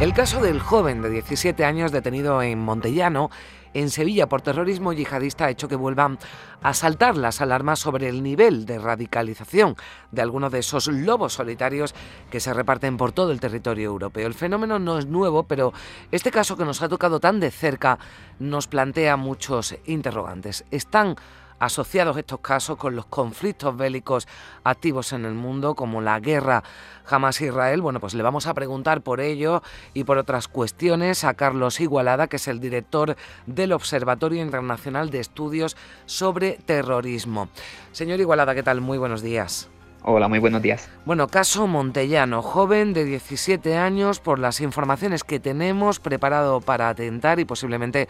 El caso del joven de 17 años detenido en Montellano, en Sevilla, por terrorismo yihadista ha hecho que vuelvan a saltar las alarmas sobre el nivel de radicalización de algunos de esos lobos solitarios que se reparten por todo el territorio europeo. El fenómeno no es nuevo, pero este caso que nos ha tocado tan de cerca nos plantea muchos interrogantes. ¿Están asociados estos casos con los conflictos bélicos activos en el mundo, como la guerra Hamas-Israel. Bueno, pues le vamos a preguntar por ello y por otras cuestiones a Carlos Igualada, que es el director del Observatorio Internacional de Estudios sobre Terrorismo. Señor Igualada, ¿qué tal? Muy buenos días. Hola, muy buenos días. Bueno, caso Montellano, joven de 17 años, por las informaciones que tenemos, preparado para atentar y posiblemente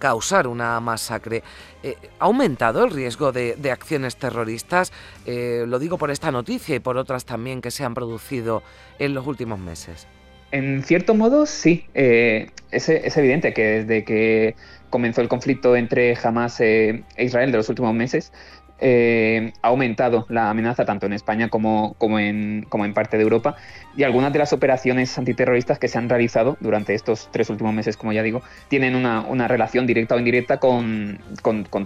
causar una masacre. Eh, ¿Ha aumentado el riesgo de, acciones terroristas? Eh, lo digo por esta noticia y por otras también que se han producido en los últimos meses. En cierto modo, sí. Eh, es, evidente que desde que comenzó el conflicto entre Hamas e Israel de los últimos meses, eh, ha aumentado la amenaza tanto en España como, en, como en parte de Europa. Y algunas de las operaciones antiterroristas que se han realizado durante estos tres últimos meses, como ya digo, tienen una, relación directa o indirecta con,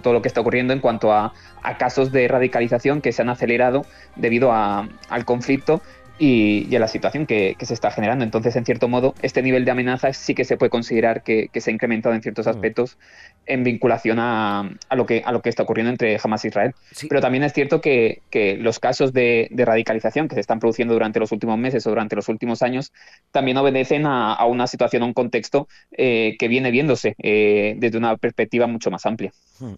todo lo que está ocurriendo en cuanto a, a, casos de radicalización que se han acelerado debido a, al conflicto y, a la situación que, se está generando. Entonces, en cierto modo, este nivel de amenaza sí que se puede considerar que, se ha incrementado en ciertos mm. aspectos en vinculación a, lo, que, a lo que está ocurriendo entre Hamas e Israel. Pero también es cierto que, los casos de, radicalización que se están produciendo durante los últimos meses o durante los últimos años también obedecen a, una situación, a un contexto eh, que viene viéndose eh, desde una perspectiva mucho más amplia. Mm.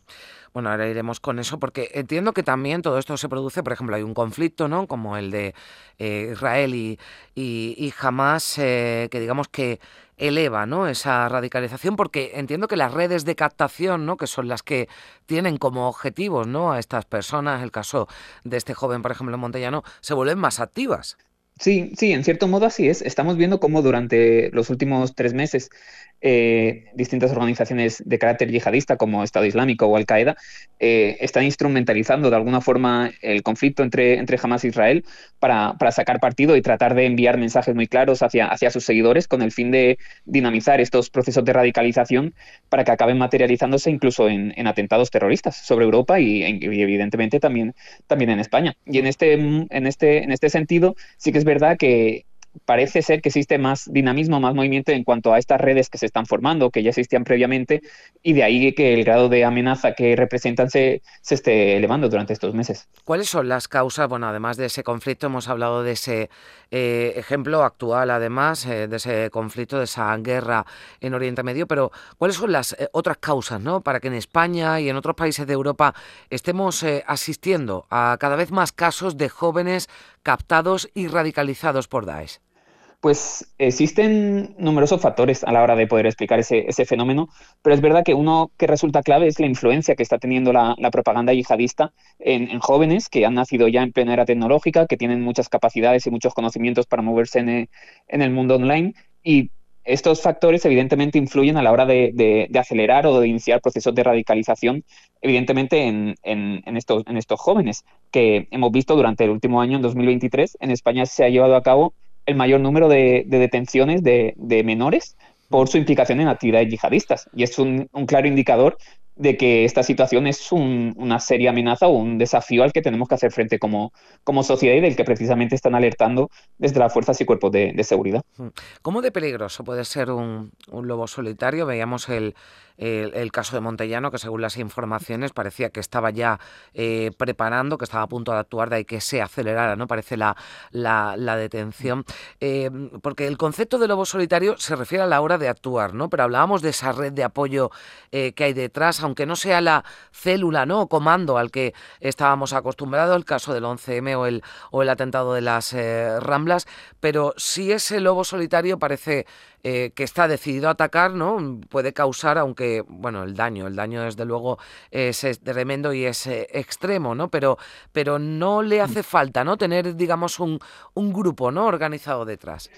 Bueno, ahora iremos con eso porque entiendo que también todo esto se produce, por ejemplo, hay un conflicto, ¿no? Como el de eh, Israel y, y, Hamas, eh, que digamos que eleva ¿no? esa radicalización, porque entiendo que las redes de captación, ¿no? que son las que tienen como objetivos ¿no? a estas personas, el caso de este joven, por ejemplo, Montellano, se vuelven más activas. Sí, sí, en cierto modo así es. Estamos viendo cómo durante los últimos tres meses eh, distintas organizaciones de carácter yihadista como Estado Islámico o Al-Qaeda eh, están instrumentalizando de alguna forma el conflicto entre, entre Hamas e Israel para, sacar partido y tratar de enviar mensajes muy claros hacia, hacia sus seguidores con el fin de dinamizar estos procesos de radicalización para que acaben materializándose incluso en, atentados terroristas sobre Europa y, evidentemente también, también en España. Y en este, en, este, en este sentido sí que es verdad que parece ser que existe más dinamismo, más movimiento en cuanto a estas redes que se están formando, que ya existían previamente, y de ahí que el grado de amenaza que representan se, esté elevando durante estos meses. ¿Cuáles son las causas? Bueno, además de ese conflicto, hemos hablado de ese eh, ejemplo actual, además, eh, de ese conflicto, de esa guerra en Oriente Medio, pero ¿cuáles son las eh, otras causas, ¿no? Para que en España y en otros países de Europa estemos asistiendo a cada vez más casos de jóvenes captados y radicalizados por Daesh. Pues existen numerosos factores a la hora de poder explicar ese, fenómeno, pero es verdad que uno que resulta clave es la influencia que está teniendo la, propaganda yihadista en, jóvenes que han nacido ya en plena era tecnológica, que tienen muchas capacidades y muchos conocimientos para moverse en, el mundo online y estos factores evidentemente influyen a la hora de, acelerar o de iniciar procesos de radicalización, evidentemente en, estos, en estos jóvenes, que hemos visto durante el último año, en 2023, en España se ha llevado a cabo el mayor número de, detenciones de, menores por su implicación en actividades yihadistas. Y es un, claro indicador de que esta situación es una seria amenaza o un desafío al que tenemos que hacer frente como, como sociedad y del que precisamente están alertando desde las fuerzas y cuerpos de, seguridad. ¿Cómo de peligroso puede ser un, un lobo solitario? Veíamos el, el, caso de Montellano, que según las informaciones parecía que estaba ya eh, preparando, que estaba a punto de actuar, de ahí que se acelerara, ¿no? Parece la, la, detención. Eh, porque el concepto de lobo solitario se refiere a la hora de actuar, ¿no? Pero hablábamos de esa red de apoyo eh, que hay detrás, aunque no sea la célula, ¿no? O comando al que estábamos acostumbrados, el caso del 11M o el, o el atentado de las Ramblas, pero si ese lobo solitario parece que está decidido a atacar, ¿no? Puede causar, aunque bueno, el daño, el daño desde luego es, tremendo y es eh, extremo, ¿no? Pero, pero no le hace falta, ¿no? Tener, digamos, un, un grupo, ¿no? Organizado detrás.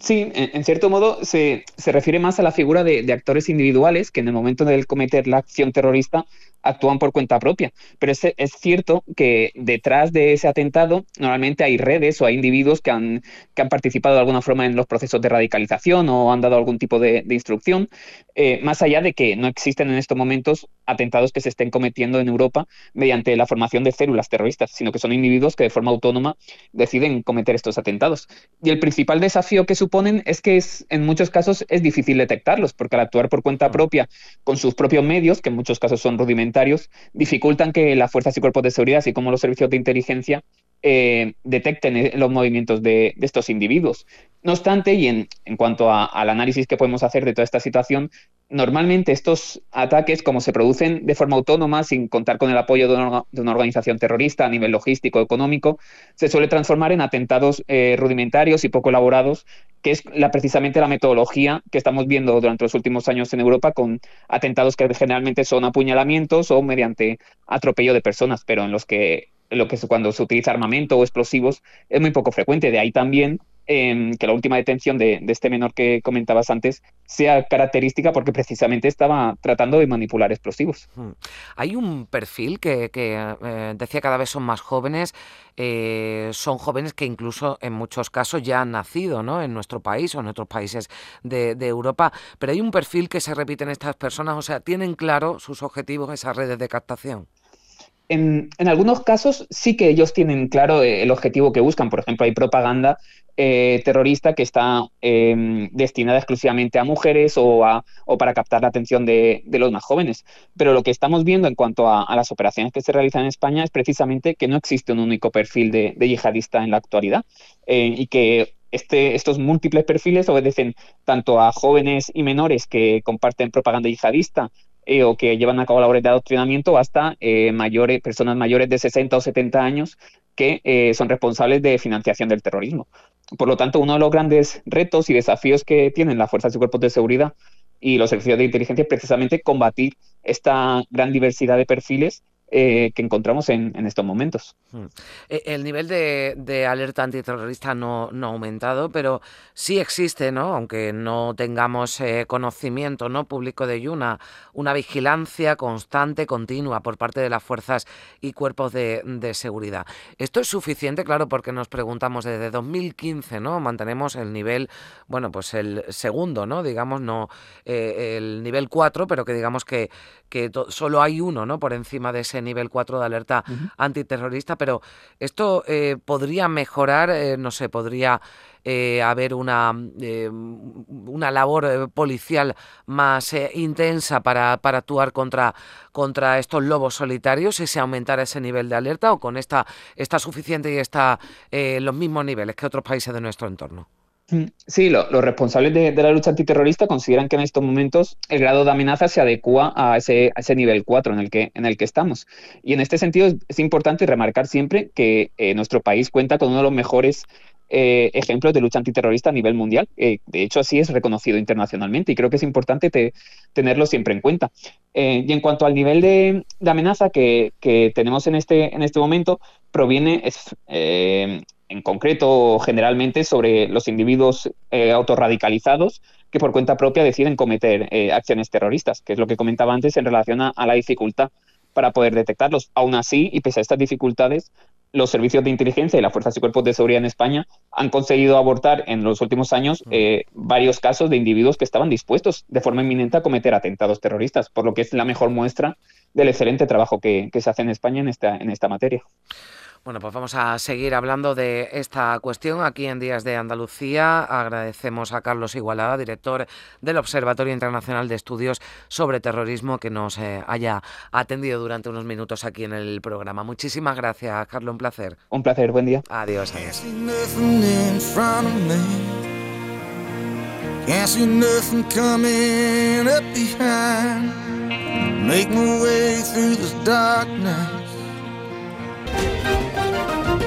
Sí, en, cierto modo se, refiere más a la figura de, de, actores individuales que en el momento de cometer la acción terrorista actúan por cuenta propia. Pero es, es, cierto que detrás de ese atentado normalmente hay redes o hay individuos que han, que han participado de alguna forma en los procesos de radicalización o han dado algún tipo de, instrucción, eh, más allá de que no existen en estos momentos atentados que se estén cometiendo en Europa mediante la formación de células terroristas, sino que son individuos que de forma autónoma deciden cometer estos atentados. Y el principal desafío que suponen es que es, en muchos casos es difícil detectarlos, porque al actuar por cuenta propia con sus propios medios, que en muchos casos son rudimentarios, dificultan que las fuerzas y cuerpos de seguridad, así como los servicios de inteligencia, eh, detecten eh, los movimientos de, estos individuos. No obstante, y en, cuanto al análisis que podemos hacer de toda esta situación, normalmente estos ataques, como se producen de forma autónoma, sin contar con el apoyo de una, organización terrorista a nivel logístico, económico, se suele transformar en atentados eh, rudimentarios y poco elaborados, que es precisamente la metodología que estamos viendo durante los últimos años en Europa con atentados que generalmente son apuñalamientos o mediante atropello de personas, pero en los que lo que cuando se utiliza armamento o explosivos es muy poco frecuente. De ahí también em, que la última detención de, este menor que comentabas antes sea característica porque precisamente estaba tratando de manipular explosivos. Hmm. Hay un perfil que, eh, decía cada vez son más jóvenes, eh, son jóvenes que incluso en muchos casos ya han nacido ¿no? en nuestro país o en otros países de, de Europa, pero hay un perfil que se repite en estas personas, o sea, tienen claro sus objetivos, esas redes de captación. En, algunos casos sí que ellos tienen claro eh, el objetivo que buscan. Por ejemplo, hay propaganda eh, terrorista que está em, destinada exclusivamente a mujeres o, para captar la atención de, los más jóvenes. Pero lo que estamos viendo en cuanto a, las operaciones que se realizan en España es precisamente que no existe un único perfil de, yihadista en la actualidad eh, y que este, estos múltiples perfiles obedecen tanto a jóvenes y menores que comparten propaganda yihadista eh, o que llevan a cabo labores de adoctrinamiento hasta eh, mayores, personas mayores de 60 o 70 años que eh, son responsables de financiación del terrorismo. Por lo tanto, uno de los grandes retos y desafíos que tienen las fuerzas y cuerpos de seguridad y los servicios de inteligencia es precisamente combatir esta gran diversidad de perfiles eh, que encontramos en, estos momentos. Hmm. E, el nivel de, alerta antiterrorista no, ha aumentado, pero sí existe, ¿no? aunque no tengamos eh, conocimiento ¿no? público de ello, una, vigilancia constante, continua por parte de las fuerzas y cuerpos de, seguridad. Esto es suficiente, claro, porque nos preguntamos desde 2015, ¿no? Mantenemos el nivel, bueno, pues el segundo, ¿no? Digamos, no eh, el nivel 4, pero que digamos que, que solo hay uno, ¿no? Por encima de ese nivel 4 de alerta antiterrorista, pero esto eh, podría mejorar, eh, no sé, podría eh, haber una, una labor policial más intensa para, para, actuar contra, contra estos lobos solitarios si se aumentara ese nivel de alerta o con esta está suficiente y está en los mismos niveles que otros países de nuestro entorno. Mm, sí, los responsables de, la lucha antiterrorista consideran que en estos momentos el grado de amenaza se adecua a ese, nivel 4 en el, que, estamos. Y en este sentido es, importante remarcar siempre que eh, nuestro país cuenta con uno de los mejores eh, ejemplos de lucha antiterrorista a nivel mundial. de hecho, así es reconocido internacionalmente y creo que es importante tenerlo siempre en cuenta. Eh, y en cuanto al nivel de, amenaza que, tenemos en este, este momento, proviene, es, en concreto generalmente sobre los individuos eh, autorradicalizados que por cuenta propia deciden cometer eh, acciones terroristas, que es lo que comentaba antes en relación a, la dificultad para poder detectarlos. Aún así, y pese a estas dificultades, los servicios de inteligencia y las fuerzas y cuerpos de seguridad en España han conseguido abortar en los últimos años eh, varios casos de individuos que estaban dispuestos de forma inminente a cometer atentados terroristas, por lo que es la mejor muestra del excelente trabajo que, que se hace en España en esta, en esta materia. Bueno, pues vamos a seguir hablando de esta cuestión aquí en Días de Andalucía. Agradecemos a Carlos Igualada, director del Observatorio Internacional de Estudios sobre Terrorismo, que nos eh, haya atendido durante unos minutos aquí en el programa. Muchísimas gracias, Carlos, un placer. Un placer, buen día. Adiós.